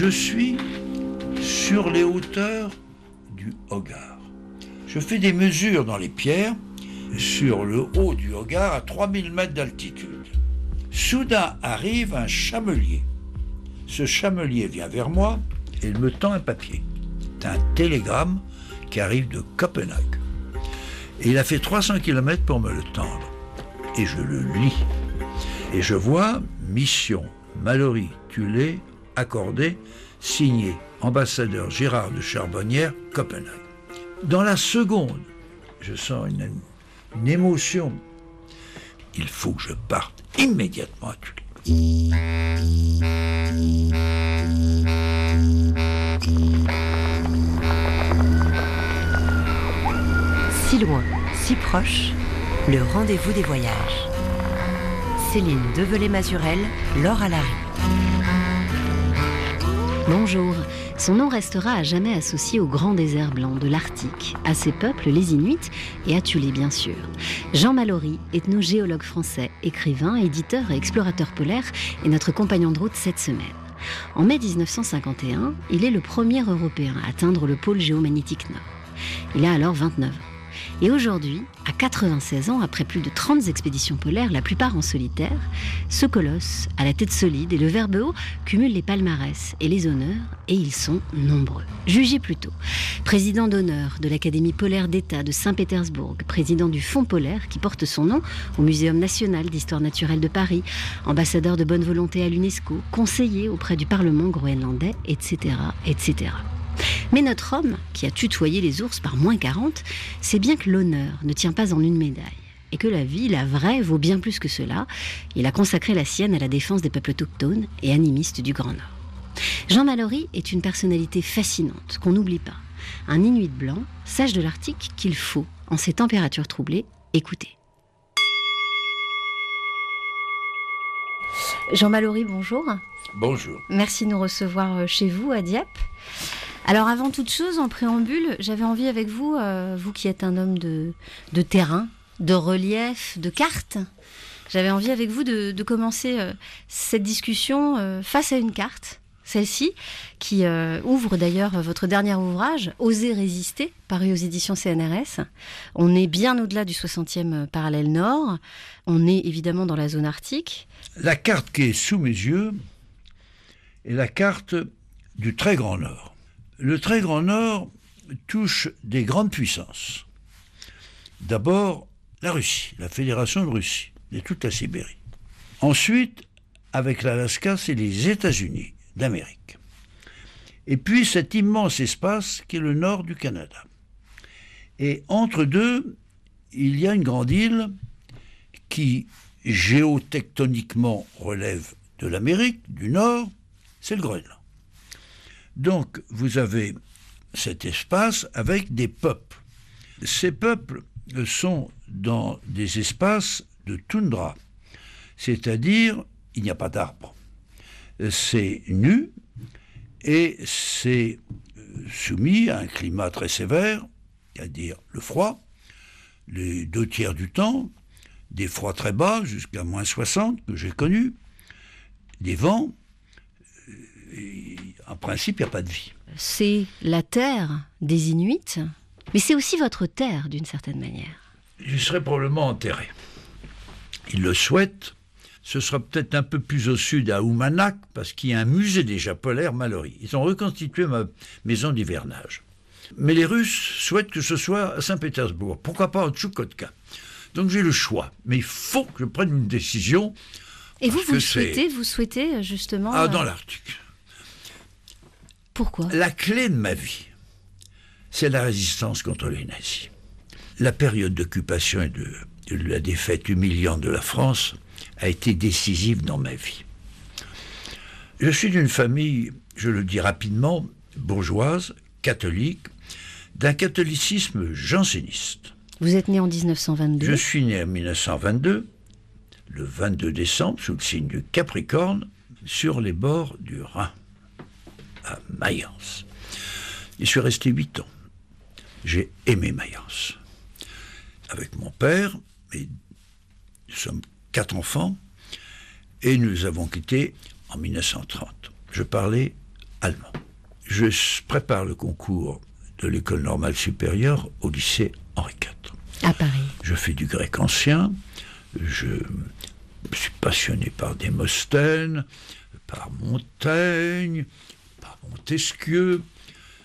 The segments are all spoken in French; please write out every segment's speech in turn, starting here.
Je suis sur les hauteurs du Hogar. Je fais des mesures dans les pierres sur le haut du Hogar à 3000 mètres d'altitude. Soudain arrive un chamelier. Ce chamelier vient vers moi et me tend un papier. C'est un télégramme qui arrive de Copenhague. Il a fait 300 km pour me le tendre. Et je le lis. Et je vois mission Mallory Tulé accordé, signé ambassadeur Gérard de Charbonnière, Copenhague. Dans la seconde, je sens une, émotion. Il faut que je parte immédiatement à Tulé. Si loin, si proche, le rendez-vous des voyages. Céline Develay-Mazurel, Laure Alary. Bonjour. Son nom restera à jamais associé au grand désert blanc de l'Arctique, à ses peuples, les Inuits, et à Tulé, bien sûr. Jean Mallory, ethnogéologue français, écrivain, éditeur et explorateur polaire, est notre compagnon de route cette semaine. En mai 1951, il est le premier Européen à atteindre le pôle géomagnétique nord. Il a alors 29 ans. Et aujourd'hui, à 96 ans, après plus de 30 expéditions polaires, la plupart en solitaire, ce colosse, à la tête solide et le verbe haut, cumule les palmarès et les honneurs, et ils sont nombreux. Jugez plutôt. Président d'honneur de l'Académie polaire d'État de Saint-Pétersbourg, président du Fonds polaire qui porte son nom au Muséum national d'histoire naturelle de Paris, ambassadeur de bonne volonté à l'UNESCO, conseiller auprès du Parlement groenlandais, etc., etc. Mais notre homme, qui a tutoyé les ours par moins 40, sait bien que l'honneur ne tient pas en une médaille. Et que la vie, la vraie, vaut bien plus que cela. Il a consacré la sienne à la défense des peuples autochtones et animistes du Grand Nord. Jean Mallory est une personnalité fascinante qu'on n'oublie pas. Un Inuit blanc, sage de l'Arctique qu'il faut, en ces températures troublées, écouter. Jean Mallory, bonjour. Bonjour. Merci de nous recevoir chez vous à Dieppe. Alors avant toute chose, en préambule, j'avais envie avec vous, euh, vous qui êtes un homme de, terrain, de relief, de cartes, j'avais envie avec vous de, de commencer euh, cette discussion euh, face à une carte, celle-ci, qui ouvre d'ailleurs votre dernier ouvrage, Oser résister, paru aux éditions CNRS. On est bien au-delà du 60e parallèle nord, on est évidemment dans la zone arctique. La carte qui est sous mes yeux est la carte du très grand nord. Le très grand nord touche des grandes puissances. D'abord, la Russie, la Fédération de Russie, et toute la Sibérie. Ensuite, avec l'Alaska, c'est les États-Unis d'Amérique. Et puis cet immense espace qui est le nord du Canada. Et entre deux, il y a une grande île qui géotectoniquement relève de l'Amérique du Nord, c'est le Groenland. Donc vous avez cet espace avec des peuples. Ces peuples sont dans des espaces de toundra, c'est-à-dire il n'y a pas d'arbres. C'est nu et c'est soumis à un climat très sévère, c'est-à-dire le froid, les deux tiers du temps, des froids très bas jusqu'à moins 60 que j'ai connus, des vents, en principe, il n'y a pas de vie. C'est la terre des Inuits, mais c'est aussi votre terre d'une certaine manière. Je serai probablement enterré. Ils le souhaitent. Ce sera peut-être un peu plus au sud, à Oumanak, parce qu'il y a un musée déjà polaire Mallory. Ils ont reconstitué ma maison d'hivernage. Mais les Russes souhaitent que ce soit à Saint-Pétersbourg. Pourquoi pas à Tchoukotka? Donc j'ai le choix. Mais il faut que je prenne une décision. Et vous, vous souhaitez, vous souhaitez justement. Ah, dans l'Arctique. Pourquoi? La clé de ma vie, c'est la résistance contre les nazis. La période d'occupation et de, de, la défaite humiliante de la France a été décisive dans ma vie. Je suis d'une famille, je le dis rapidement, bourgeoise, catholique, d'un catholicisme janséniste. Vous êtes né en 1922 Je suis né en 1922, le 22 décembre, sous le signe du Capricorne, sur les bords du Rhin à Mayence. Je suis resté huit ans. J'ai aimé Mayence. Avec mon père, et nous sommes quatre enfants, et nous avons quitté en 1930. Je parlais allemand. Je prépare le concours de l'école normale supérieure au lycée Henri IV. À Paris. Je fais du grec ancien, je suis passionné par Démosthène, par Montaigne, Montesquieu.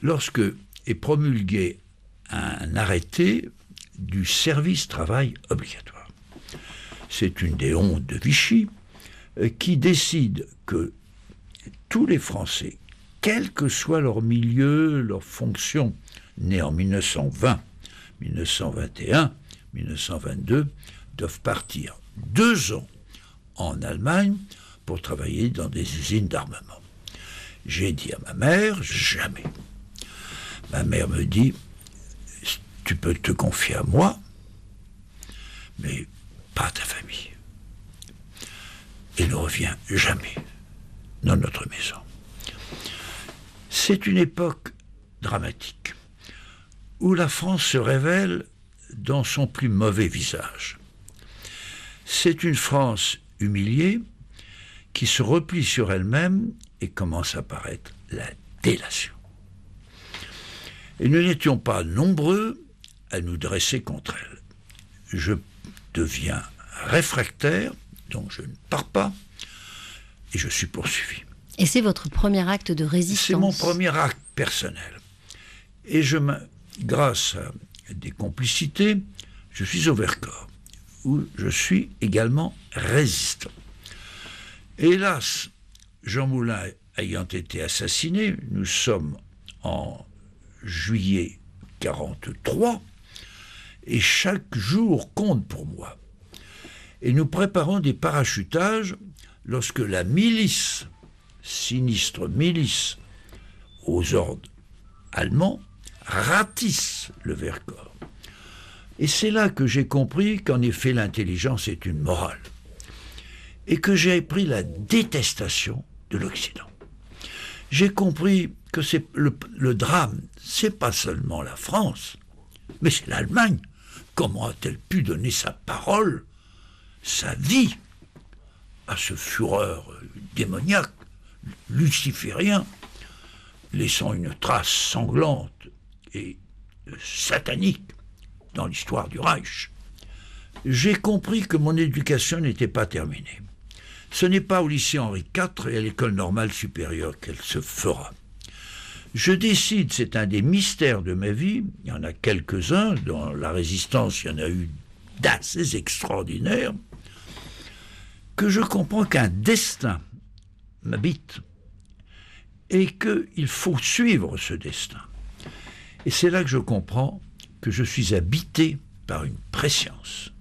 Lorsque est promulgué un arrêté du service travail obligatoire. C'est une des hontes de Vichy euh, qui décide que tous les Français, quel que soit leur milieu, leur fonction, nés en 1920, 1921, 1922, doivent partir deux ans en Allemagne pour travailler dans des usines d'armement. J'ai dit à ma mère, jamais. Ma mère me dit, tu peux te confier à moi, mais pas à ta famille. Et ne reviens jamais dans notre maison. C'est une époque dramatique où la France se révèle dans son plus mauvais visage. C'est une France humiliée qui se replie sur elle-même et commence à paraître la délation. Et nous n'étions pas nombreux à nous dresser contre elle. Je deviens réfractaire, donc je ne pars pas, et je suis poursuivi. Et c'est votre premier acte de résistance C'est mon premier acte personnel. Et je me, grâce à des complicités, je suis au Vercors, où je suis également résistant. Hélas, Jean Moulin ayant été assassiné, nous sommes en juillet 43, et chaque jour compte pour moi. Et nous préparons des parachutages lorsque la milice, sinistre milice, aux ordres allemands, ratisse le Vercors. Et c'est là que j'ai compris qu'en effet l'intelligence est une morale. Et que j'ai pris la détestation de l'Occident. J'ai compris que le, le drame, c'est pas seulement la France, mais c'est l'Allemagne. Comment a-t-elle pu donner sa parole, sa vie, à ce fureur démoniaque, luciférien, laissant une trace sanglante et satanique dans l'histoire du Reich? J'ai compris que mon éducation n'était pas terminée. Ce n'est pas au lycée Henri IV et à l'école normale supérieure qu'elle se fera. Je décide, c'est un des mystères de ma vie, il y en a quelques-uns, dans la résistance il y en a eu d'assez extraordinaires, que je comprends qu'un destin m'habite et qu'il faut suivre ce destin. Et c'est là que je comprends que je suis habité par une préscience.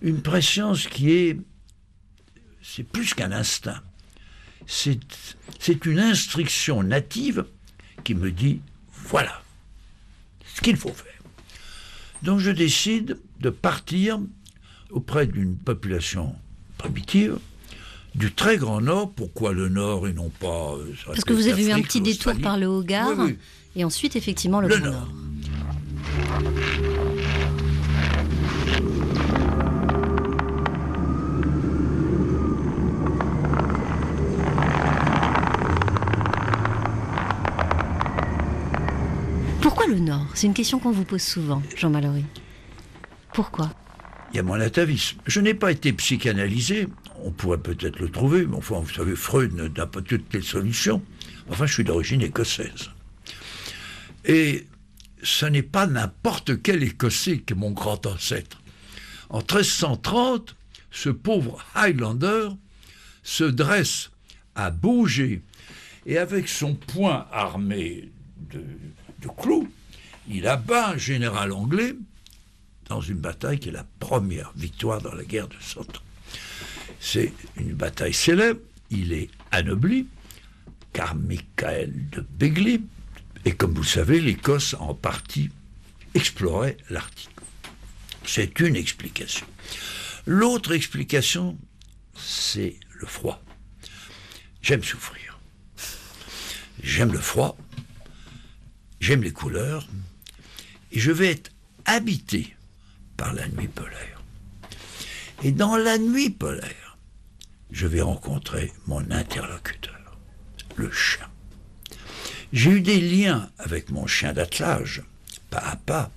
Une préscience qui est, c'est plus qu'un instinct, c'est une instruction native qui me dit voilà ce qu'il faut faire. Donc je décide de partir auprès d'une population primitive du très grand nord. Pourquoi le nord et non pas euh, Parce que vous avez eu un petit détour par le Haut-Gard et ensuite effectivement le, grand nord. le C'est une question qu'on vous pose souvent, Jean Mallory. Pourquoi? Il y a mon atavisme. Je n'ai pas été psychanalysé. On pourrait peut-être le trouver, mais enfin, vous savez, Freud n'a pas toutes les solutions. Enfin, je suis d'origine écossaise. Et ce n'est pas n'importe quel Écossais que mon grand ancêtre. En 1330, ce pauvre Highlander se dresse à bouger et avec son poing armé de, de clous, il abat un général anglais dans une bataille qui est la première victoire dans la guerre de Cent Ans. C'est une bataille célèbre, il est anobli, car Michael de Begley, et comme vous le savez, l'Écosse en partie explorait l'Arctique. C'est une explication. L'autre explication, c'est le froid. J'aime souffrir. J'aime le froid. J'aime les couleurs et je vais être habité par la nuit polaire. Et dans la nuit polaire, je vais rencontrer mon interlocuteur, le chat. J'ai eu des liens avec mon chien d'attelage, pas à pas,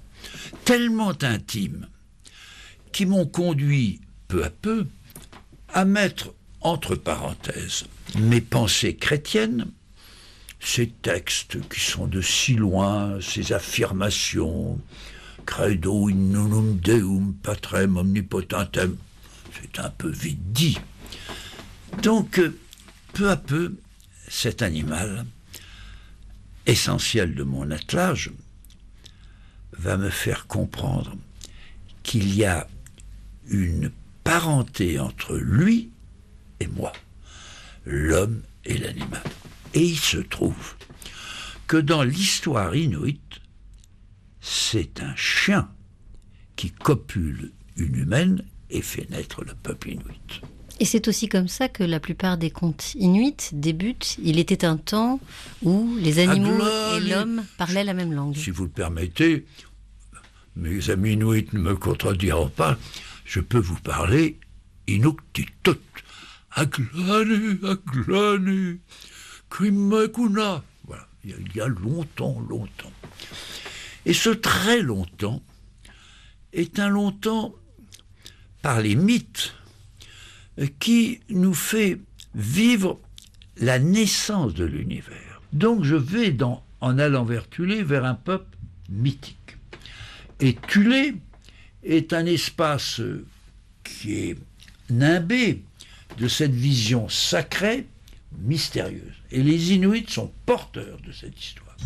tellement intimes, qui m'ont conduit peu à peu à mettre entre parenthèses mes pensées chrétiennes, ces textes qui sont de si loin, ces affirmations, credo in nunum deum patrem omnipotentem, c'est un peu vite dit. Donc, euh, peu à peu, cet animal, essentiel de mon attelage, va me faire comprendre qu'il y a une parenté entre lui et moi, l'homme et l'animal. Et il se trouve que dans l'histoire inuite, c'est un chien qui copule une humaine et fait naître le peuple inuit. Et c'est aussi comme ça que la plupart des contes inuits débutent. Il était un temps où les animaux et l'homme parlaient la même langue. Si vous le permettez, mes amis inuits ne me contrediront pas, je peux vous parler inuktitut. Aglani, aglani, krimakuna. Voilà, il y a longtemps, longtemps. Et ce très longtemps est un longtemps par les mythes qui nous fait vivre la naissance de l'univers. Donc je vais en allant vers Tulé vers un peuple mythique. Et Tulé est un espace qui est nimbé de cette vision sacrée, mystérieuse. Et les Inuits sont porteurs de cette histoire.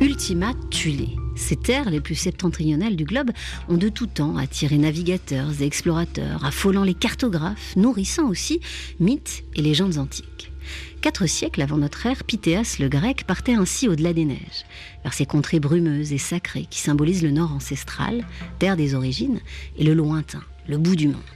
Ultima Thule. Ces terres les plus septentrionales du globe ont de tout temps attiré navigateurs et explorateurs, affolant les cartographes, nourrissant aussi mythes et légendes antiques. Quatre siècles avant notre ère, Pythéas le grec partait ainsi au-delà des neiges, vers ces contrées brumeuses et sacrées qui symbolisent le nord ancestral, terre des origines, et le lointain, le bout du monde.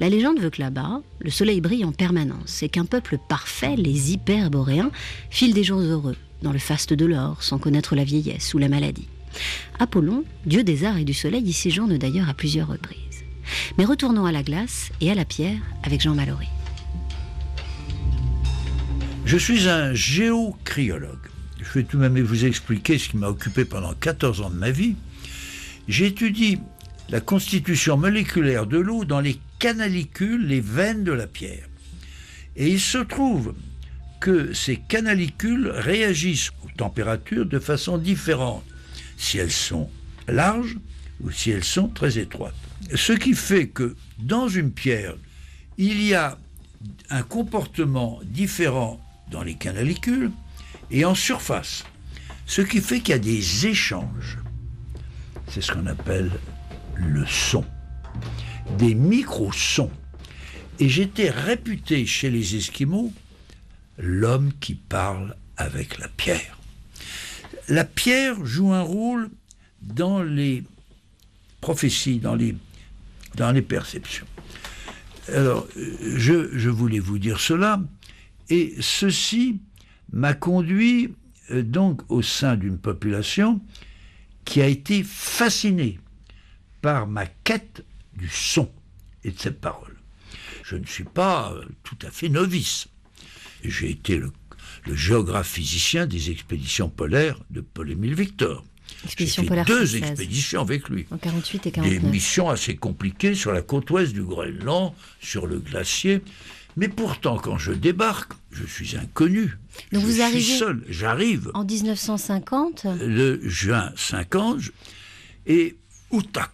La légende veut que là-bas, le soleil brille en permanence et qu'un peuple parfait, les hyperboréens, file des jours heureux, dans le faste de l'or, sans connaître la vieillesse ou la maladie. Apollon, dieu des arts et du soleil, y séjourne d'ailleurs à plusieurs reprises. Mais retournons à la glace et à la pierre avec Jean Mallory. Je suis un géocryologue. Je vais tout de même vous expliquer ce qui m'a occupé pendant 14 ans de ma vie. J'étudie la constitution moléculaire de l'eau dans les canalicules, les veines de la pierre. Et il se trouve que ces canalicules réagissent aux températures de façon différente, si elles sont larges ou si elles sont très étroites. Ce qui fait que dans une pierre, il y a un comportement différent dans les canalicules et en surface. Ce qui fait qu'il y a des échanges. C'est ce qu'on appelle le son. Des micro-sons. Et j'étais réputé chez les Esquimaux l'homme qui parle avec la pierre. La pierre joue un rôle dans les prophéties, dans les, dans les perceptions. Alors, je, je voulais vous dire cela et ceci m'a conduit euh, donc au sein d'une population qui a été fascinée par ma quête du son et de cette parole. Je ne suis pas euh, tout à fait novice. J'ai été le, géographe physicien des expéditions polaires de Paul-Émile Victor. J'ai fait deux expéditions avec lui. En 48 et 49. Des missions assez compliquées sur la côte ouest du Groenland, sur le glacier. Mais pourtant, quand je débarque, je suis inconnu. Donc je vous suis seul. J'arrive. En 1950 Le juin 50. Et Outak,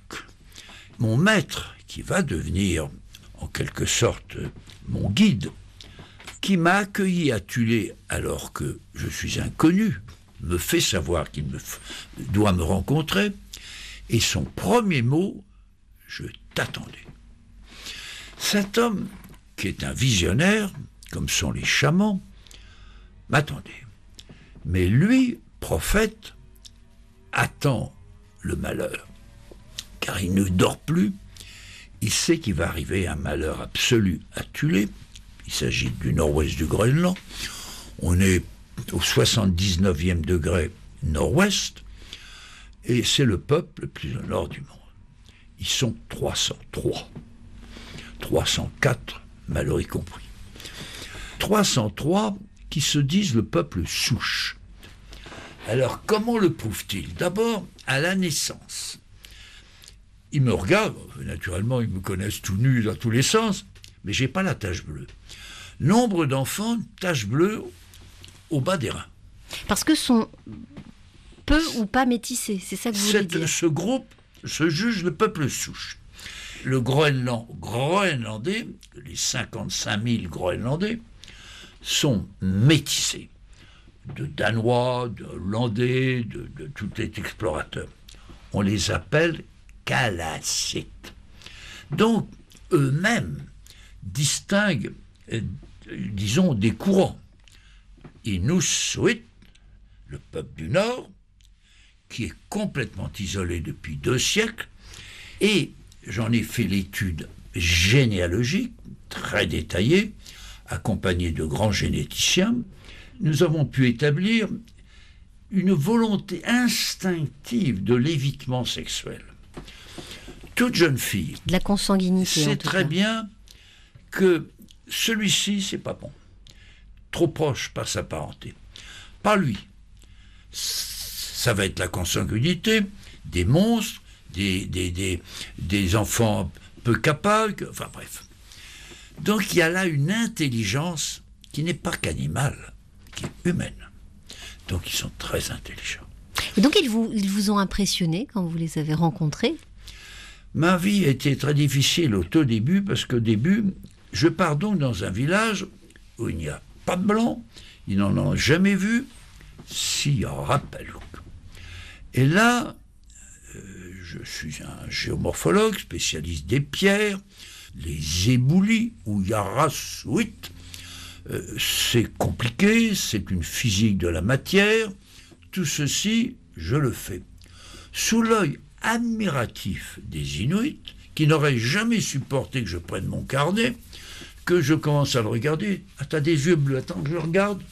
mon maître, qui va devenir en quelque sorte mon guide, qui m'a accueilli à Tulé alors que je suis inconnu, me fait savoir qu'il doit me rencontrer, et son premier mot, je t'attendais. Cet homme qui est un visionnaire, comme sont les chamans, m'attendait. Mais lui, prophète, attend le malheur, car il ne dort plus. Il sait qu'il va arriver un malheur absolu à Tulé. Il s'agit du nord-ouest du Groenland. On est au 79e degré nord-ouest, et c'est le peuple le plus au nord du monde. Ils sont 303. 304 Mallory compris. 303 qui se disent le peuple souche. Alors comment le prouvent-ils? D'abord à la naissance. Ils me regardent, naturellement ils me connaissent tout nu dans tous les sens, mais j'ai pas la tache bleue. Nombre d'enfants, tache bleue au bas des reins. Parce que sont peu ou pas métissés, c'est ça que vous voulez dire Ce groupe se juge le peuple souche. Le Groenland, groenlandais, les 55 000 Groenlandais, sont métissés de Danois, de Hollandais, de, de tous les explorateurs. On les appelle Donc, eux-mêmes distinguent, euh, disons, des courants. Inuit, le peuple du Nord, qui est complètement isolé depuis deux siècles, et j'en ai fait l'étude généalogique, très détaillée, accompagnée de grands généticiens, nous avons pu établir une volonté instinctive de l'évitement sexuel. Toute jeune fille de la consanguinité sait très bien que celui-ci, c'est pas bon. Trop proche par sa parenté. Pas lui. Ça va être la consanguinité, des monstres, des, des, des, des enfants peu capables, enfin bref. Donc il y a là une intelligence qui n'est pas qu'animale qui est humaine. Donc ils sont très intelligents. Et donc ils vous, ils vous ont impressionné quand vous les avez rencontrés? Ma vie été très difficile au tout début parce qu'au début, je pars donc dans un village où il n'y a pas de blanc, ils n'en ont jamais vu, si en rappelle. Et là, euh, je suis un géomorphologue, spécialiste des pierres, les éboulis ou yarasuit, euh, c'est compliqué, c'est une physique de la matière. Tout ceci, je le fais. Sous l'œil admiratif des Inuits, qui n'auraient jamais supporté que je prenne mon carnet, que je commence à le regarder. Ah, t'as des yeux bleus, attends que je regarde.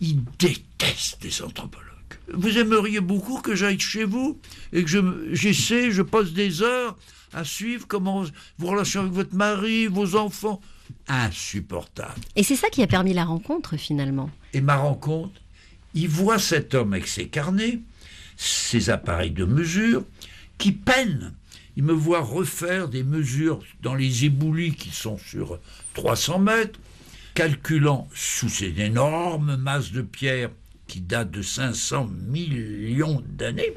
Ils détestent les anthropologues. Vous aimeriez beaucoup que j'aille chez vous et que j'essaie, je passe des heures à suivre comment vos relations avec votre mari, vos enfants insupportable. Et c'est ça qui a permis la rencontre finalement. Et ma rencontre, il voit cet homme avec ses carnets, ses appareils de mesure, qui peine. Il me voit refaire des mesures dans les éboulis qui sont sur 300 mètres, calculant sous ces énormes masses de pierre qui datent de 500 millions d'années.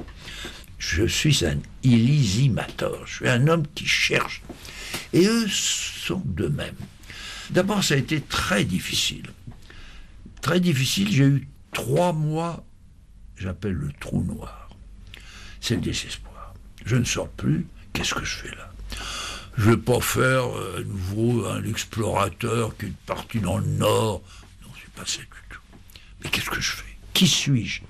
Je suis un illisimator, je suis un homme qui cherche. Et eux sont de même. D'abord, ça a été très difficile. Très difficile, j'ai eu trois mois, j'appelle le trou noir. C'est le désespoir. Je ne sors plus, qu'est-ce que je fais là? Je ne vais pas faire euh, à nouveau un explorateur qui est parti dans le nord. Non, c'est pas ça du tout. Mais qu'est-ce que je fais? Qui suis-je?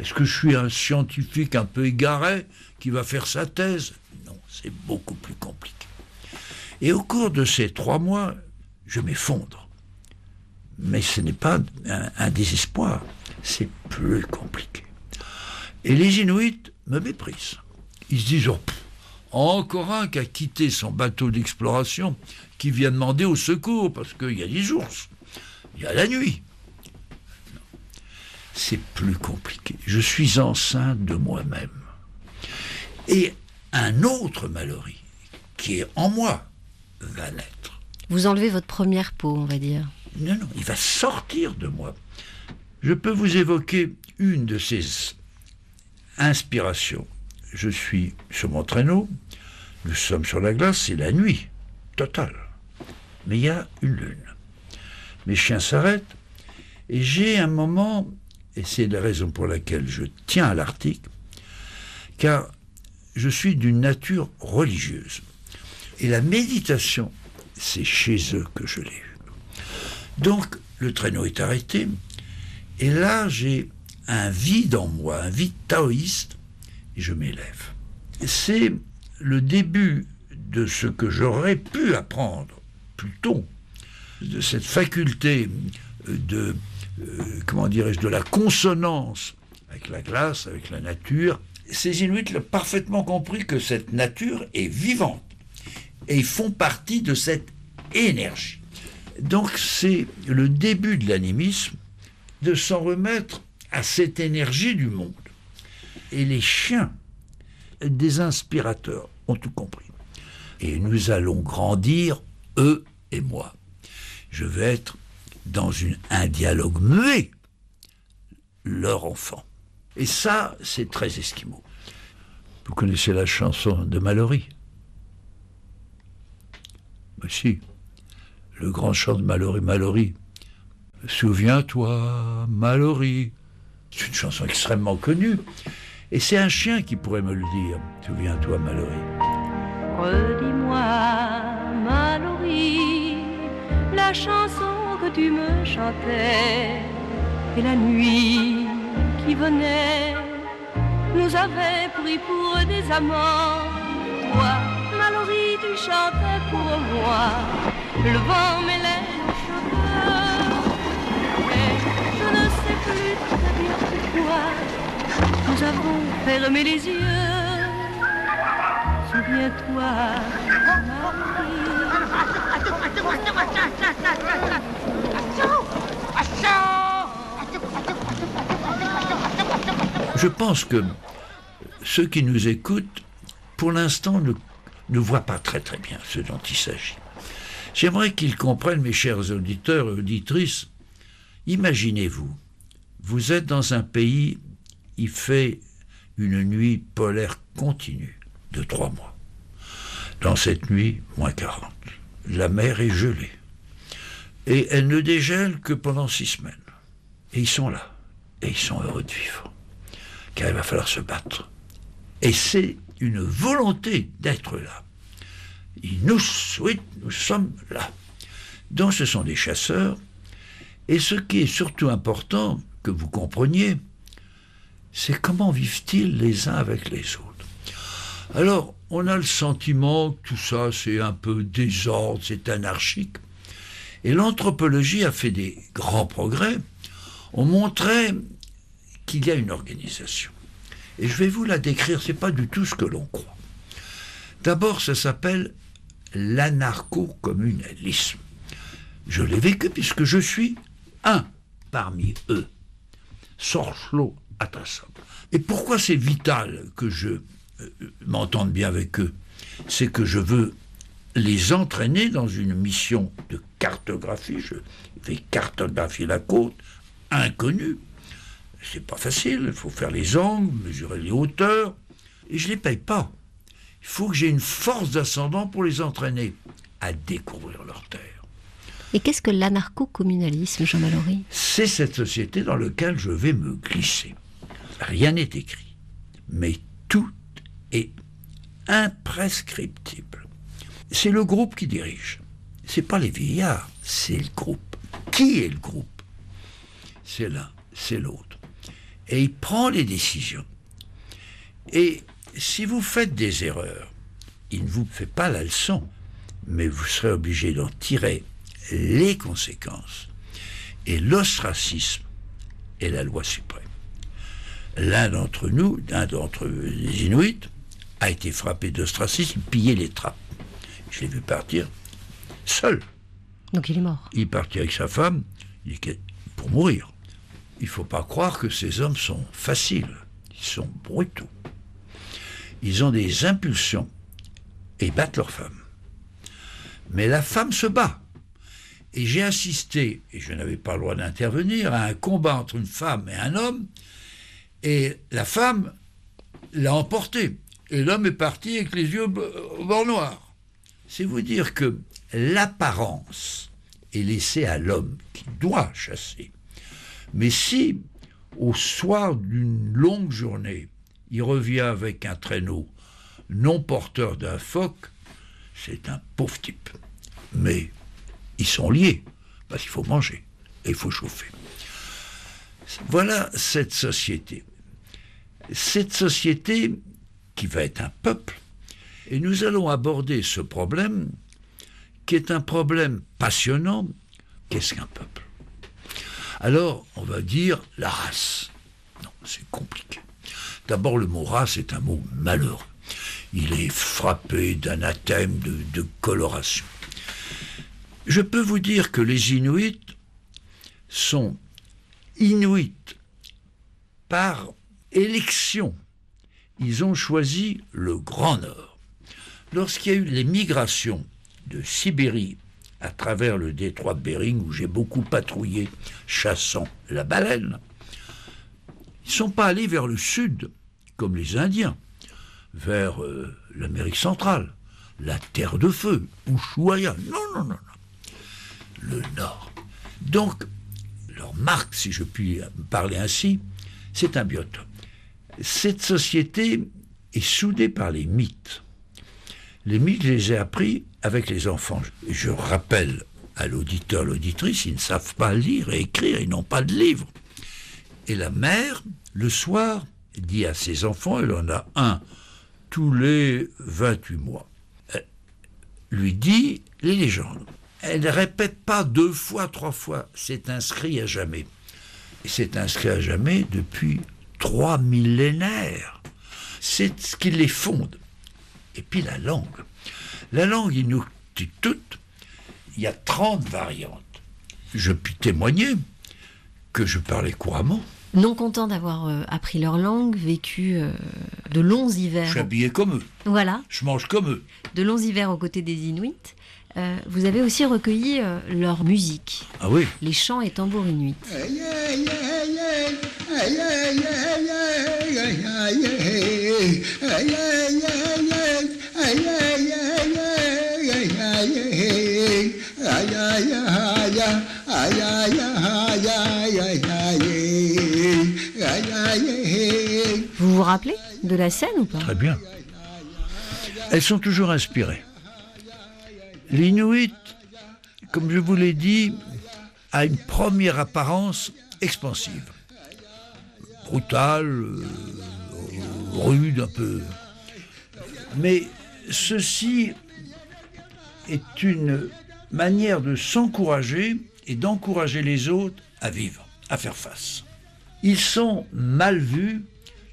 Est-ce que je suis un scientifique un peu égaré qui va faire sa thèse? Non, c'est beaucoup plus compliqué. Et au cours de ces trois mois, je m'effondre. Mais ce n'est pas un, désespoir, c'est plus compliqué. Et les Inuits me méprisent. Ils se disent, oh, encore un qui a quitté son bateau d'exploration, qui vient demander au secours, parce qu'il y a des ours, il y a la nuit. C'est plus compliqué. Je suis enceinte de moi-même. Et un autre Mallory, qui est en moi, va naître. Vous enlevez votre première peau, on va dire. Non, non, il va sortir de moi. Je peux vous évoquer une de ces inspirations. Je suis sur mon traîneau, nous sommes sur la glace, c'est la nuit, totale. Mais il y a une lune. Mes chiens s'arrêtent et j'ai un moment, et c'est la raison pour laquelle je tiens à l'article, car je suis d'une nature religieuse. Et la méditation c'est chez eux que je l'ai eu. Donc, le traîneau est arrêté, et là, j'ai un vide en moi, un vide taoïste, et je m'élève. C'est le début de ce que j'aurais pu apprendre plus tôt, de cette faculté de, euh, comment dirais-je, de la consonance avec la glace, avec la nature. Ces Inuits l'ont parfaitement compris que cette nature est vivante et ils font partie de cette énergie. Donc c'est le début de l'animisme de s'en remettre à cette énergie du monde. Et les chiens des inspirateurs ont tout compris. Et nous allons grandir, eux et moi. Je vais être dans un dialogue muet, leur enfant. Et ça, c'est très esquimau. Vous connaissez la chanson de Mallory? Mais si, le grand chant de Mallory, Mallory. Souviens-toi, Mallory. C'est une chanson extrêmement connue. Et c'est un chien qui pourrait me le dire. Souviens-toi, Mallory. Redis-moi, Mallory, la chanson que tu me chantais. Et la nuit qui venait nous avait pris pour des amants. Toi, Mallory, tu chantais pour moi. Le vent mêlait. Mais je ne sais plus très bien pourquoi nous avons fermé les yeux. Souviens-toi, Je pense que ceux qui nous écoutent, pour l'instant, ne, ne voient pas très très bien ce dont il s'agit. J'aimerais qu'ils comprennent, mes chers auditeurs et auditrices, imaginez-vous, vous êtes dans un pays, fait une nuit polaire continue de trois mois. Dans cette nuit, moins 40. La mer est gelée. Et elle ne dégèle que pendant six semaines. Et ils sont là. Et ils sont heureux de vivre. Car il va falloir se battre. Et c'est une volonté d'être là. Ils nous souhaitent, nous sommes là. Donc ce sont des chasseurs. Et ce qui est surtout important que vous compreniez, c'est comment vivent-ils les uns avec les autres? Alors, on a le sentiment que tout ça, c'est un peu désordre, c'est anarchique. Et l'anthropologie a fait des grands progrès. On montrait qu'il y a une organisation. Et je vais vous la décrire, c'est pas du tout ce que l'on croit. D'abord, ça s'appelle l'anarcho-communalisme. Je l'ai vécu puisque je suis un parmi eux. Sorchlo Et pourquoi c'est vital que je euh, m'entende bien avec eux? C'est que je veux les entraîner dans une mission de cartographie. Je vais cartographier la côte, inconnue. C'est pas facile, il faut faire les angles, mesurer les hauteurs. Et je les paye pas. Il faut que j'ai une force d'ascendant pour les entraîner à découvrir leur terre. Et qu'est-ce que l'anarcho-communalisme, Jean Mallory C'est cette société dans laquelle je vais me glisser. Rien n'est écrit, mais tout est imprescriptible. C'est le groupe qui dirige. C'est pas les vieillards, c'est le groupe. Qui est le groupe? C'est l'un, c'est l'autre. Et il prend les décisions. Et si vous faites des erreurs, il ne vous fait pas la leçon, mais vous serez obligé d'en tirer les conséquences. Et l'ostracisme est la loi suprême. L'un d'entre nous, l'un d'entre les Inuits, a été frappé d'ostracisme, pillé les trappes. Je l'ai vu partir seul. Donc il est mort. Il est parti avec sa femme pour mourir. Il ne faut pas croire que ces hommes sont faciles. Ils sont brutaux. Ils ont des impulsions et battent leur femme. Mais la femme se bat. Et j'ai assisté, et je n'avais pas le droit d'intervenir, à un combat entre une femme et un homme, et la femme l'a emporté. Et l'homme est parti avec les yeux au bord noir. C'est vous dire que l'apparence est laissée à l'homme qui doit chasser. Mais si, au soir d'une longue journée, il revient avec un traîneau non porteur d'un phoque, c'est un pauvre type. Mais ils sont liés, parce qu'il faut manger et il faut chauffer. Voilà cette société. Cette société qui va être un peuple, et nous allons aborder ce problème qui est un problème passionnant. Qu'est-ce qu'un peuple? Alors, on va dire la race. Non, c'est compliqué. D'abord, le mot race est un mot malheureux. Il est frappé d'anathème, de, de coloration. Je peux vous dire que les Inuits sont Inuits par élection. Ils ont choisi le Grand Nord. Lorsqu'il y a eu les migrations de Sibérie à travers le détroit de Bering, où j'ai beaucoup patrouillé chassant la baleine, ils ne sont pas allés vers le sud, comme les Indiens, vers euh, l'Amérique centrale, la Terre de Feu, Ushuaia. Non, non, non, non. Le Nord. Donc, leur marque, si je puis parler ainsi, c'est un biotope. Cette société est soudée par les mythes. Les mythes, je les ai appris avec les enfants. Je rappelle à l'auditeur, l'auditrice, ils ne savent pas lire et écrire, ils n'ont pas de livre. Et la mère, le soir, dit à ses enfants, elle en a un tous les 28 mois, elle lui dit les légendes. Elle ne répète pas deux fois, trois fois, c'est inscrit à jamais. C'est inscrit à jamais depuis trois millénaires. C'est ce qui les fonde. Et puis la langue. La langue toute, il y a 30 variantes. Je puis témoigner que je parlais couramment. Non content d'avoir euh, appris leur langue, vécu euh, de longs hivers. Je suis habillé comme eux. Voilà. Je mange comme eux. De longs hivers aux côtés des Inuits. Euh, vous avez aussi recueilli leur musique. Ah oui. Les chants et tambours inuits. Vous vous rappelez de la scène ou pas? Très bien. Elles sont toujours inspirées. L'Inuit, comme je vous l'ai dit, a une première apparence expansive. Brutale, euh, rude un peu. Mais ceci est une manière de s'encourager et d'encourager les autres à vivre, à faire face. Ils sont mal vus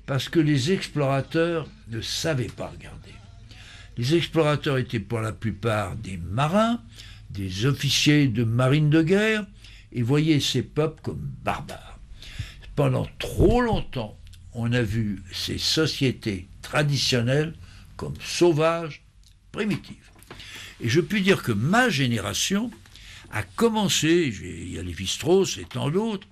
parce que les explorateurs ne savaient pas regarder. Les explorateurs étaient pour la plupart des marins, des officiers de marine de guerre, et voyaient ces peuples comme barbares. Pendant trop longtemps, on a vu ces sociétés traditionnelles comme sauvages, primitives. Et je puis dire que ma génération a commencé, il y a Lévi-Strauss et tant d'autres,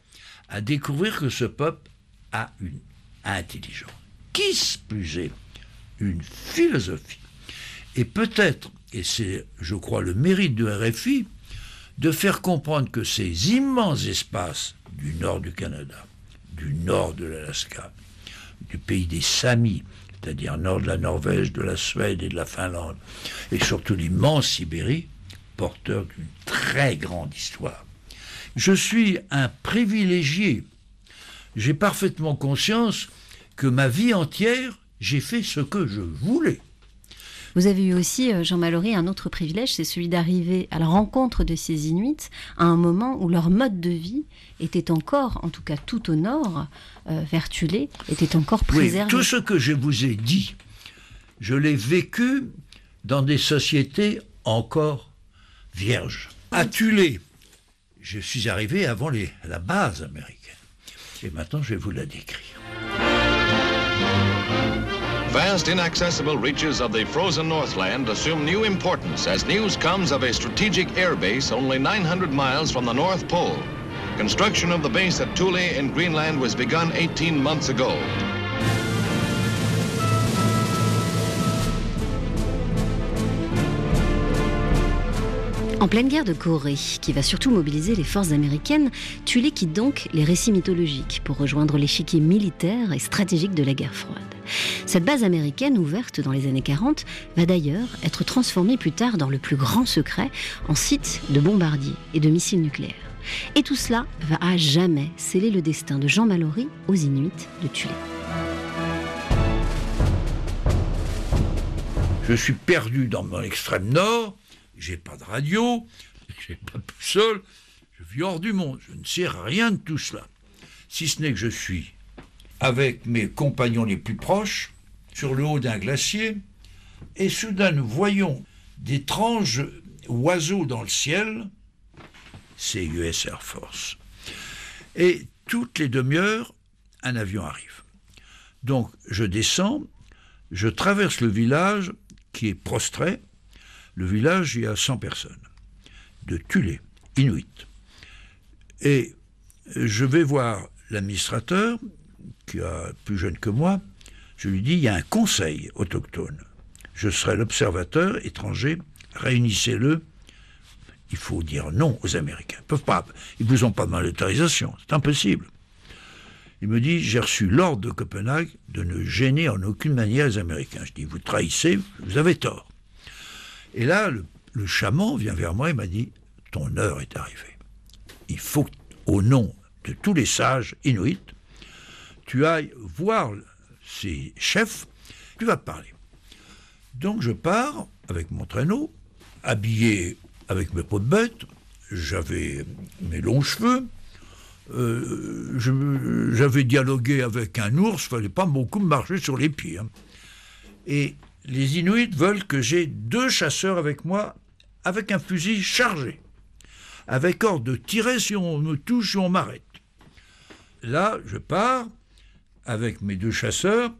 à découvrir que ce peuple a une intelligence. Qui plus est, une philosophie. Et peut-être, et c'est, je crois, le mérite de RFI, de faire comprendre que ces immenses espaces du nord du Canada, du nord de l'Alaska, du pays des Samis, c'est-à-dire nord de la Norvège, de la Suède et de la Finlande, et surtout l'immense Sibérie, porteur d'une très grande histoire. Je suis un privilégié. J'ai parfaitement conscience que ma vie entière, j'ai fait ce que je voulais. Vous avez eu aussi, euh, Jean Mallory, un autre privilège, c'est celui d'arriver à la rencontre de ces Inuits à un moment où leur mode de vie était encore, en tout cas tout au nord, euh, vertulé, était encore préservé. Oui, tout ce que je vous ai dit, je l'ai vécu dans des sociétés encore vierges. À Tulé, je suis arrivé avant les, la base américaine. Et maintenant, je vais vous la décrire. Vast, inaccessible reaches of the frozen Northland assume new importance as news comes of a strategic air base only 900 miles from the North Pole. Construction of the base at Thule in Greenland was begun 18 months ago. En pleine guerre de Corée, qui va surtout mobiliser les forces américaines, Tulé quitte donc les récits mythologiques pour rejoindre l'échiquier militaire et stratégique de la guerre froide. Cette base américaine, ouverte dans les années 40, va d'ailleurs être transformée plus tard dans le plus grand secret en site de bombardiers et de missiles nucléaires. Et tout cela va à jamais sceller le destin de Jean Mallory aux Inuits de Tulé. Je suis perdu dans mon extrême nord, j'ai pas de radio, j'ai pas de seul, je vis hors du monde, je ne sais rien de tout cela. Si ce n'est que je suis avec mes compagnons les plus proches sur le haut d'un glacier, et soudain nous voyons d'étranges oiseau dans le ciel, c'est US Air Force. Et toutes les demi-heures, un avion arrive. Donc je descends, je traverse le village qui est prostré. Le village, il y a 100 personnes, de Tulé, Inuit. Et je vais voir l'administrateur, qui est plus jeune que moi. Je lui dis, il y a un conseil autochtone. Je serai l'observateur étranger, réunissez-le. Il faut dire non aux Américains. Ils peuvent pas. Ils vous ont pas mal d'autorisation. C'est impossible. Il me dit, j'ai reçu l'ordre de Copenhague de ne gêner en aucune manière les Américains. Je dis, vous trahissez, vous avez tort. Et là, le, le chaman vient vers moi et m'a dit, ton heure est arrivée. Il faut, au nom de tous les sages inuits, tu ailles voir ces chefs, tu vas parler. Donc je pars avec mon traîneau, habillé avec mes peaux de bête, j'avais mes longs cheveux, euh, j'avais dialogué avec un ours, il fallait pas beaucoup marcher sur les pieds. hein. Et les Inuits veulent que j'ai deux chasseurs avec moi, avec un fusil chargé, avec ordre de tirer si on me touche ou on m'arrête. Là, je pars avec mes deux chasseurs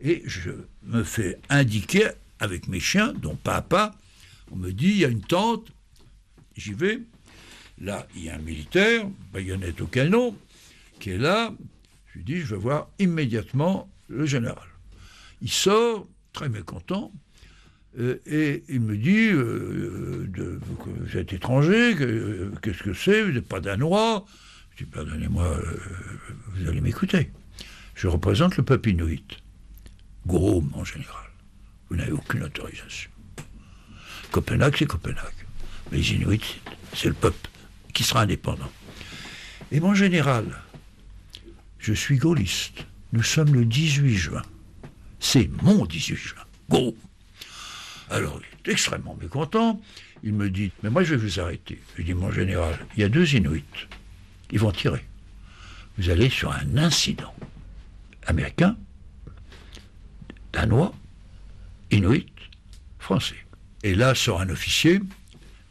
et je me fais indiquer avec mes chiens, dont papa, on me dit, il y a une tente, j'y vais. Là, il y a un militaire, baïonnette au canon, qui est là. Je lui dis, je veux voir immédiatement le général. Il sort, très mécontent, euh, et il me dit, euh, de- que vous êtes étranger, que- euh, qu'est-ce que c'est, vous n'êtes pas danois. Je dis, pardonnez-moi, euh, vous allez m'écouter. Je représente le peuple inuit. Grom en général. Vous n'avez aucune autorisation. Copenhague, c'est Copenhague. Mais les Inuits, c'est le peuple qui sera indépendant. Et mon général, je suis gaulliste. Nous sommes le 18 juin. C'est mon 18 juin. Go Alors, il est extrêmement mécontent. Il me dit, mais moi je vais vous arrêter. Je dis, mon général, il y a deux Inuits. Ils vont tirer. Vous allez sur un incident. Américain, danois, inuit, français. Et là sort un officier,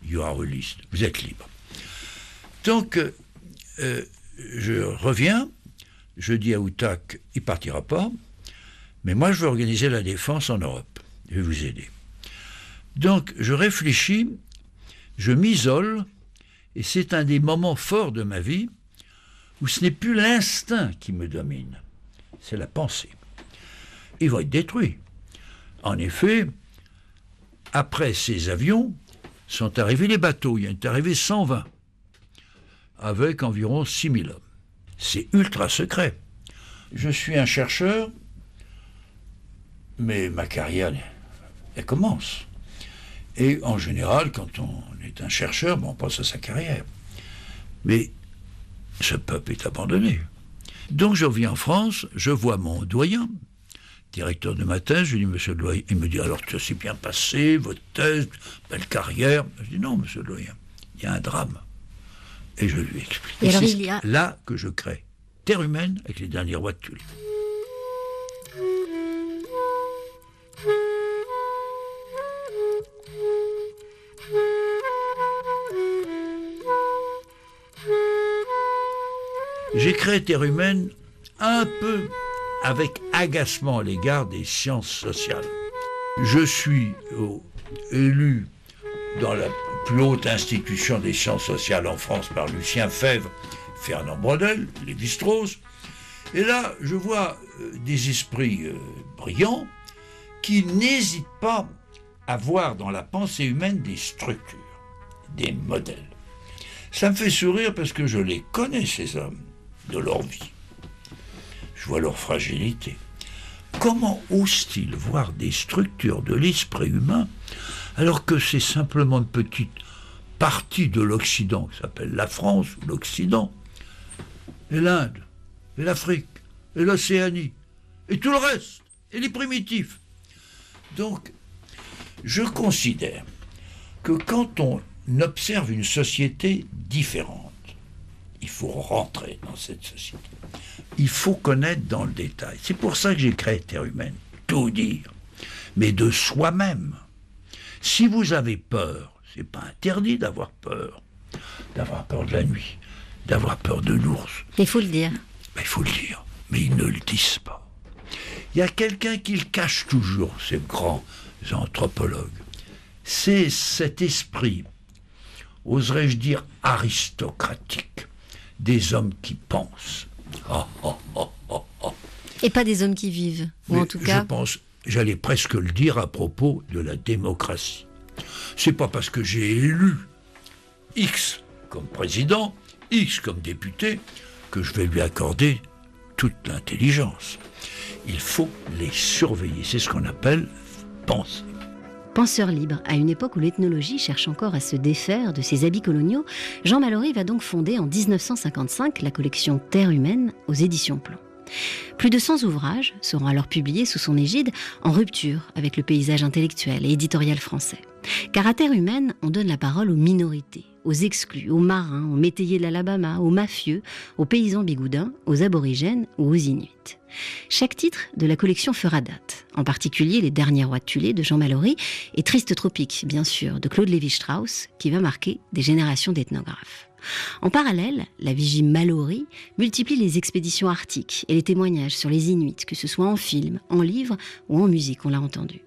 you are released, vous êtes libre. Donc, euh, euh, je reviens, je dis à Outak, il partira pas, mais moi je veux organiser la défense en Europe, je vais vous aider. Donc, je réfléchis, je m'isole, et c'est un des moments forts de ma vie où ce n'est plus l'instinct qui me domine, c'est la pensée. Il va être détruit. En effet, après ces avions, sont arrivés les bateaux. Il y en est arrivé 120, avec environ 6000 hommes. C'est ultra secret. Je suis un chercheur, mais ma carrière, elle commence. Et en général, quand on est un chercheur, on pense à sa carrière. Mais ce peuple est abandonné. Donc je reviens en France, je vois mon doyen, directeur de ma thèse, je lui dis, monsieur le doyen, il me dit, alors ça s'est bien passé, votre thèse, belle carrière. Je dis, non, monsieur le doyen, il y a un drame. Et je lui explique. Et c'est a- là que je crée Terre humaine avec les derniers rois de Tulle. J'ai créé Terre humaine un peu avec agacement à l'égard des sciences sociales. Je suis élu dans la plus haute institution des sciences sociales en France par Lucien Fèvre, Fernand Brodel, Lévi-Strauss. Et là, je vois euh, des esprits euh, brillants qui n'hésitent pas à voir dans la pensée humaine des structures, des modèles. Ça me fait sourire parce que je les connais, ces hommes, de leur vie. Je vois leur fragilité. Comment osent-ils voir des structures de l'esprit humain alors que c'est simplement une petite partie de l'Occident qui s'appelle la France ou l'Occident, et l'Inde, et l'Afrique, et l'Océanie, et tout le reste, et les primitifs. Donc, je considère que quand on observe une société différente, il faut rentrer dans cette société. Il faut connaître dans le détail. C'est pour ça que j'ai créé Terre humaine. Tout dire. Mais de soi-même. Si vous avez peur, C'est pas interdit d'avoir peur. D'avoir peur de la nuit, d'avoir peur de l'ours. Il faut le dire. Ben, il faut le dire, mais ils ne le disent pas. Il y a quelqu'un qui le cache toujours, ces grands anthropologues. C'est cet esprit, oserais-je dire aristocratique, des hommes qui pensent. Oh, oh, oh. Et pas des hommes qui vivent, ou Mais en tout cas. Je pense, j'allais presque le dire à propos de la démocratie. C'est pas parce que j'ai élu X comme président, X comme député, que je vais lui accorder toute l'intelligence. Il faut les surveiller. C'est ce qu'on appelle penser. Penseur libre, à une époque où l'ethnologie cherche encore à se défaire de ses habits coloniaux, Jean Mallory va donc fonder en 1955 la collection Terre humaine aux éditions Plomb. Plus de 100 ouvrages seront alors publiés sous son égide, en rupture avec le paysage intellectuel et éditorial français. Car à Terre humaine, on donne la parole aux minorités, aux exclus, aux marins, aux métayers de l'Alabama, aux mafieux, aux paysans bigoudins, aux aborigènes ou aux inuits. Chaque titre de la collection fera date, en particulier Les Derniers Rois de Tulé de Jean Mallory et Triste Tropique, bien sûr, de Claude Lévi-Strauss, qui va marquer des générations d'ethnographes. En parallèle, la vigie Mallory multiplie les expéditions arctiques et les témoignages sur les Inuits, que ce soit en film, en livre ou en musique, on l'a entendu.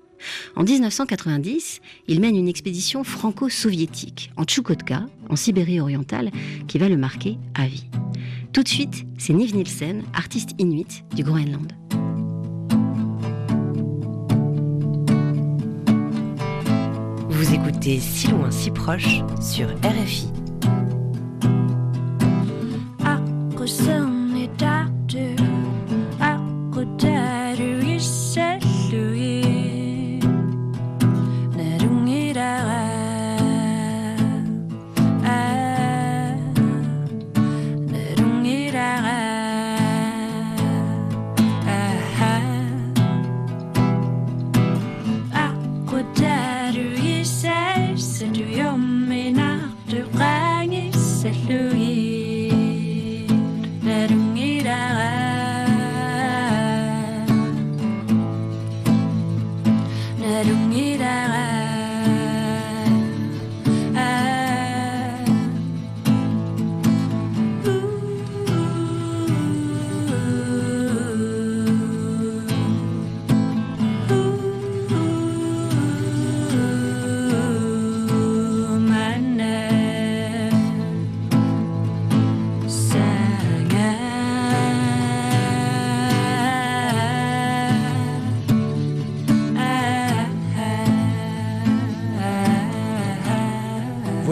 En 1990, il mène une expédition franco-soviétique en Tchoukotka, en Sibérie orientale, qui va le marquer à vie. Tout de suite, c'est Niv Nielsen, artiste inuit du Groenland. Vous écoutez Si loin, si proche sur RFI.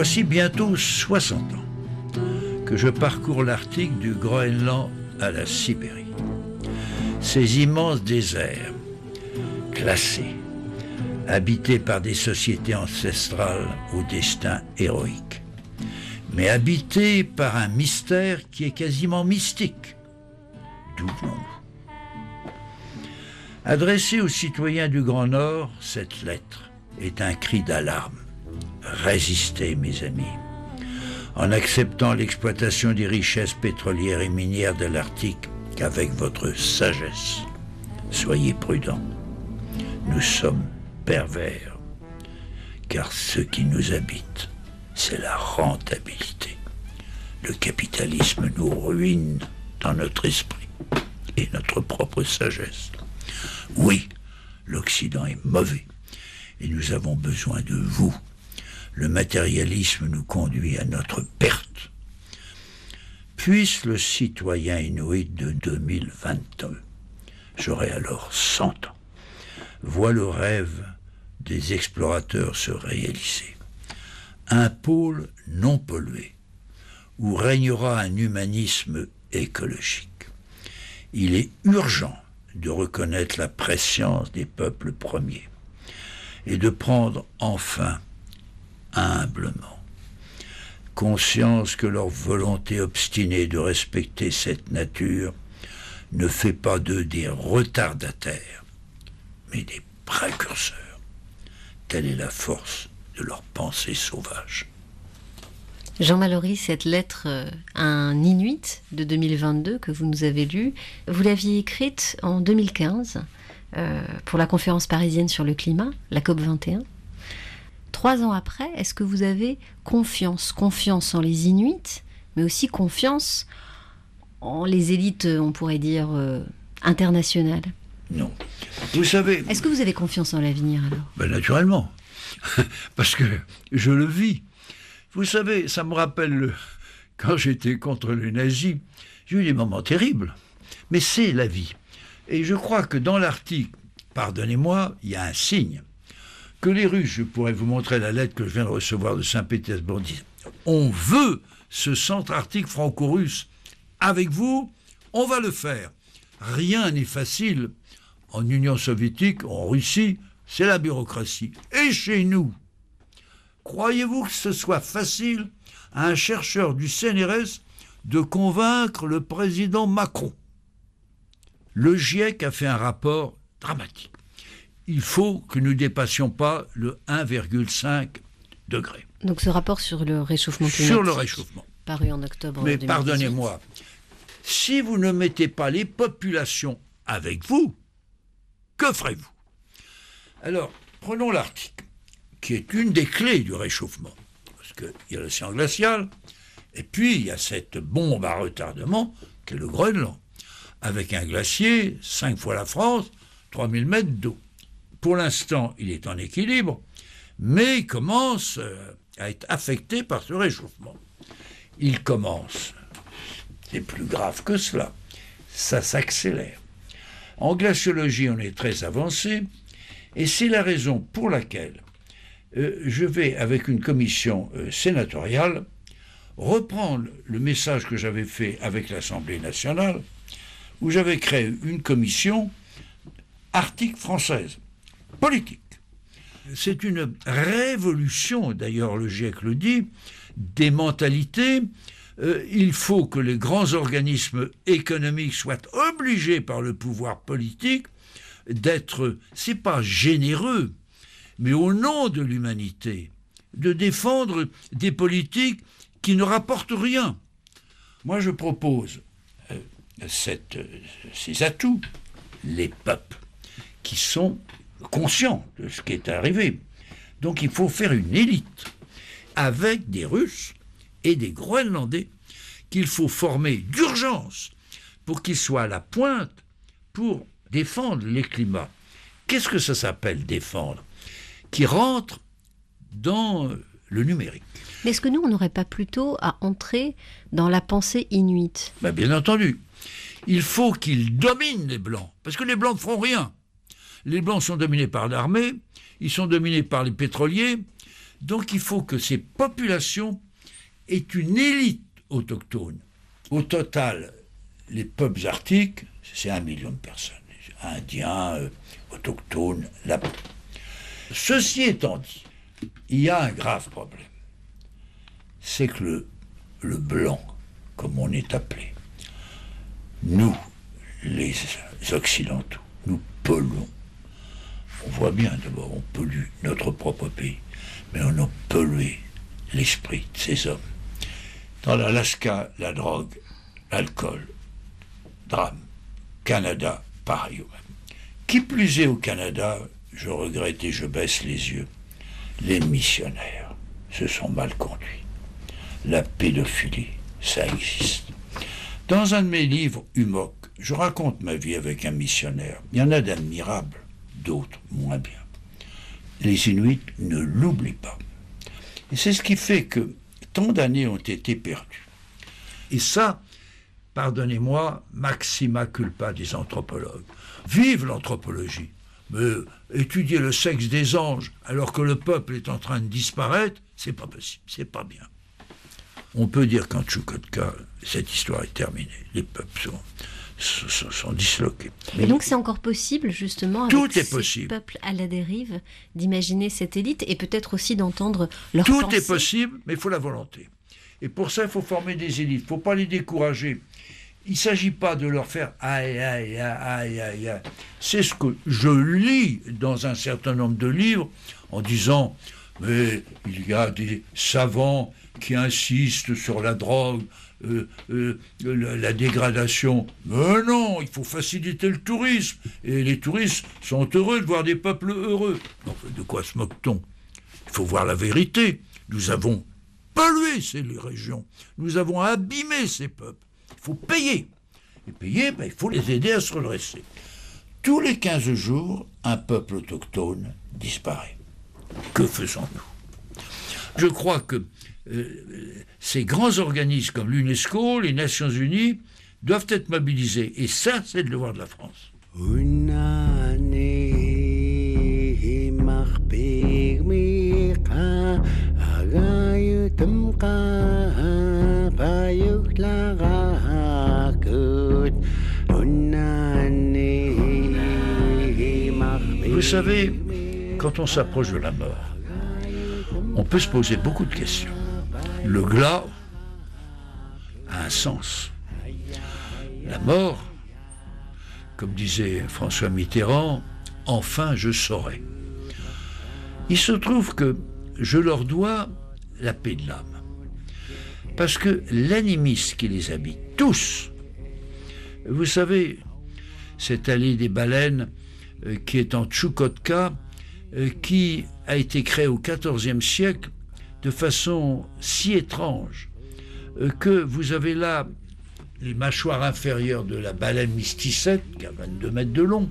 Voici bientôt 60 ans que je parcours l'Arctique du Groenland à la Sibérie. Ces immenses déserts, classés, habités par des sociétés ancestrales au destin héroïque, mais habités par un mystère qui est quasiment mystique. D'où venons-nous Adressée aux citoyens du Grand Nord, cette lettre est un cri d'alarme. Résistez, mes amis. En acceptant l'exploitation des richesses pétrolières et minières de l'Arctique qu'avec votre sagesse. Soyez prudents. Nous sommes pervers, car ce qui nous habite, c'est la rentabilité. Le capitalisme nous ruine dans notre esprit et notre propre sagesse. Oui, l'Occident est mauvais et nous avons besoin de vous. Le matérialisme nous conduit à notre perte. Puisse le citoyen inuit de 2022, j'aurai alors 100 ans, voit le rêve des explorateurs se réaliser. Un pôle non pollué, où régnera un humanisme écologique. Il est urgent de reconnaître la préscience des peuples premiers et de prendre enfin humblement conscience que leur volonté obstinée de respecter cette nature ne fait pas d'eux des retardataires, mais des précurseurs. Telle est la force de leur pensée sauvage. Jean Mallory, cette lettre euh, à un Inuit de 2022 que vous nous avez lue, vous l'aviez écrite en 2015 euh, pour la conférence parisienne sur le climat, la COP 21. Trois ans après, est-ce que vous avez confiance? Confiance en les Inuits, mais aussi confiance en les élites, on pourrait dire, euh, internationales? Non. Vous savez, Est-ce que vous avez confiance en l'avenir alors? Ben, naturellement, parce que je le vis. Vous savez, ça me rappelle le- quand j'étais contre les nazis, j'ai eu des moments terribles. Mais c'est la vie. Et je crois que dans l'Arctique, pardonnez-moi, il y a un signe que les Russes, je pourrais vous montrer la lettre que je viens de recevoir de Saint-Pétersbourg, on veut ce centre arctique franco-russe avec vous, on va le faire. Rien n'est facile en Union soviétique, en Russie, c'est la bureaucratie. Et chez nous, croyez-vous que ce soit facile à un chercheur du CNRS de convaincre le président Macron? Le GIEC a fait un rapport dramatique. Il faut que nous ne dépassions pas le 1,5 degré Donc ce rapport sur le réchauffement climatique. sur le réchauffement. Paru en octobre Mais 2018. pardonnez-moi, si vous ne mettez pas les populations avec vous, que ferez-vous? Alors, prenons l'Arctique, qui est une des clés du réchauffement. Parce qu'il y a l'océan glacial, et puis il y a cette bombe à retardement qu'est le Groenland, avec un glacier, cinq fois la France, 3000 mètres d'eau. Pour l'instant, il est en équilibre, mais il commence euh, à être affecté par ce réchauffement. Il commence c'est plus grave que cela. Ça s'accélère. En glaciologie, on est très avancé, et c'est la raison pour laquelle euh, je vais, avec une commission euh, sénatoriale, reprendre le message que j'avais fait avec l'Assemblée nationale, où j'avais créé une commission arctique française, politique. C'est une révolution, d'ailleurs le GIEC le dit, des mentalités, euh, il faut que les grands organismes économiques soient obligés par le pouvoir politique d'être, c'est pas généreux, mais au nom de l'humanité, de défendre des politiques qui ne rapportent rien. Moi, je propose euh, euh, ces atouts, les peuples qui sont conscients de ce qui est arrivé. Donc, il faut faire une élite avec des Russes et des Groenlandais qu'il faut former d'urgence pour qu'ils soient à la pointe pour défendre les climats. Qu'est-ce que ça s'appelle défendre? Qui rentre dans le numérique. Mais est-ce que nous, on n'aurait pas plutôt à entrer dans la pensée inuite? Ben, bien entendu. Il faut qu'ils dominent les Blancs, parce que les Blancs ne feront rien. Les Blancs sont dominés par l'armée, ils sont dominés par les pétroliers, donc il faut que ces populations aient une élite autochtone. Au total, les peuples arctiques, c'est un million de personnes, indiens, euh, autochtones, là Ceci étant dit, il y a un grave problème. C'est que le, le blanc, comme on est appelé, nous, les Occidentaux, nous polluons. On voit bien d'abord, on pollue notre propre pays, mais on a pollué l'esprit de ces hommes. Dans l'Alaska, la drogue, l'alcool, drame. Canada, pareil. Qui plus est au Canada, je regrette et je baisse les yeux, les missionnaires se sont mal conduits. La pédophilie, ça existe. Dans un de mes livres, Humoc, je raconte ma vie avec un missionnaire. Il y en a d'admirables, d'autres moins bien. Les Inuits ne l'oublient pas. Et c'est ce qui fait que tant d'années ont été perdues. Et ça, pardonnez-moi, maxima culpa des anthropologues. Vive l'anthropologie. Mais étudier le sexe des anges alors que le peuple est en train de disparaître, c'est pas possible, c'est pas bien. On peut dire qu'en Tchoukotka, cette histoire est terminée. Les peuples sont, sont, sont disloqués. Et donc c'est encore possible justement avec Tout est ces possible. peuples à la dérive d'imaginer cette élite et peut-être aussi d'entendre leur Tout pensée. est possible, mais il faut la volonté. Et pour ça, il faut former des élites. Il ne faut pas les décourager. Il ne s'agit pas de leur faire aïe, aïe, aïe, aïe, aïe, aïe. C'est ce que je lis dans un certain nombre de livres en disant mais il y a des savants qui insistent sur la drogue, euh, euh, la, dégradation. Mais non, il faut faciliter le tourisme. Et les touristes sont heureux de voir des peuples heureux. De quoi se moque-t-on? Il faut voir la vérité. Nous avons pollué ces régions. Nous avons abîmé ces peuples. Il faut payer. Et payer, ben, il faut les aider à se redresser. Tous les 15 jours, un peuple autochtone disparaît. Que faisons-nous? Je crois que euh, ces grands organismes comme l'UNESCO, les Nations Unies, doivent être mobilisés. Et ça, c'est le devoir de la France. Vous savez, quand on s'approche de la mort, on peut se poser beaucoup de questions. Le glas a un sens. La mort, comme disait François Mitterrand, enfin je saurai. Il se trouve que je leur dois la paix de l'âme. Parce que l'animisme qui les habite, tous, vous savez, cette allée des baleines euh, qui est en Tchoukotka, euh, qui a été créée au XIVe siècle de façon si étrange euh, que vous avez là les mâchoires inférieures de la baleine mysticette, qui a 22 mètres de long,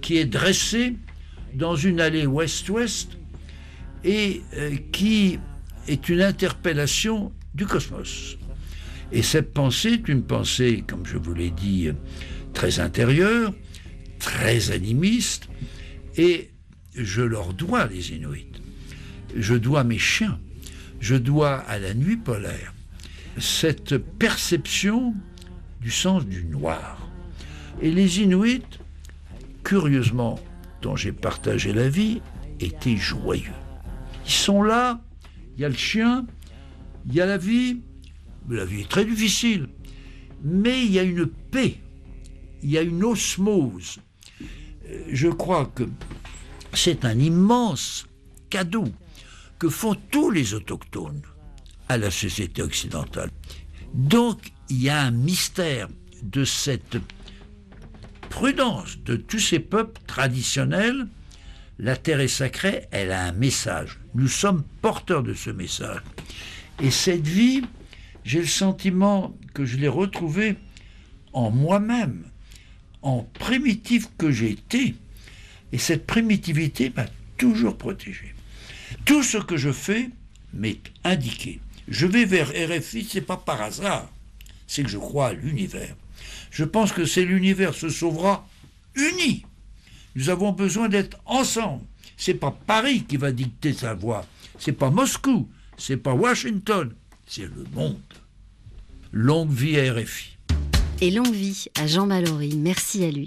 qui est dressée dans une allée ouest-ouest et qui est une interpellation du cosmos. Et cette pensée est une pensée, comme je vous l'ai dit, très intérieure, très animiste, et je leur dois les Inuits. Je dois mes chiens, je dois à la nuit polaire cette perception du sens du noir. Et les Inuits, curieusement, dont j'ai partagé la vie, étaient joyeux. Ils sont là, il y a le chien, il y a la vie, la vie est très difficile, mais il y a une paix, il y a une osmose. Euh, je crois que c'est un immense cadeau que font tous les autochtones à la société occidentale. Donc il y a un mystère de cette prudence de tous ces peuples traditionnels. La terre est sacrée, elle a un message. Nous sommes porteurs de ce message. Et cette vie, j'ai le sentiment que je l'ai retrouvée en moi-même, en primitif que j'ai été. Et cette primitivité m'a toujours protégé. Tout ce que je fais m'est indiqué. Je vais vers RFI, c'est pas par hasard, c'est que je crois à l'univers. Je pense que c'est l'univers se sauvera uni. Nous avons besoin d'être ensemble. C'est pas Paris qui va dicter sa voix, c'est pas Moscou, c'est pas Washington, c'est le monde. Longue vie à RFI. Et longue vie à Jean Mallory, merci à lui.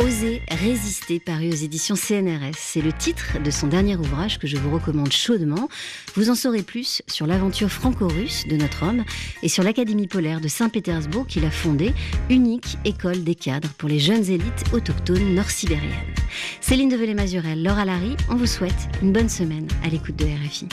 Oser résister, paru aux éditions CNRS. C'est le titre de son dernier ouvrage que je vous recommande chaudement. Vous en saurez plus sur l'aventure franco-russe de notre homme et sur l'Académie polaire de Saint-Pétersbourg qu'il a fondée, unique école des cadres pour les jeunes élites autochtones nord-sibériennes. Céline Develay-Mazurel, Laura Larry, on vous souhaite une bonne semaine à l'écoute de RFI.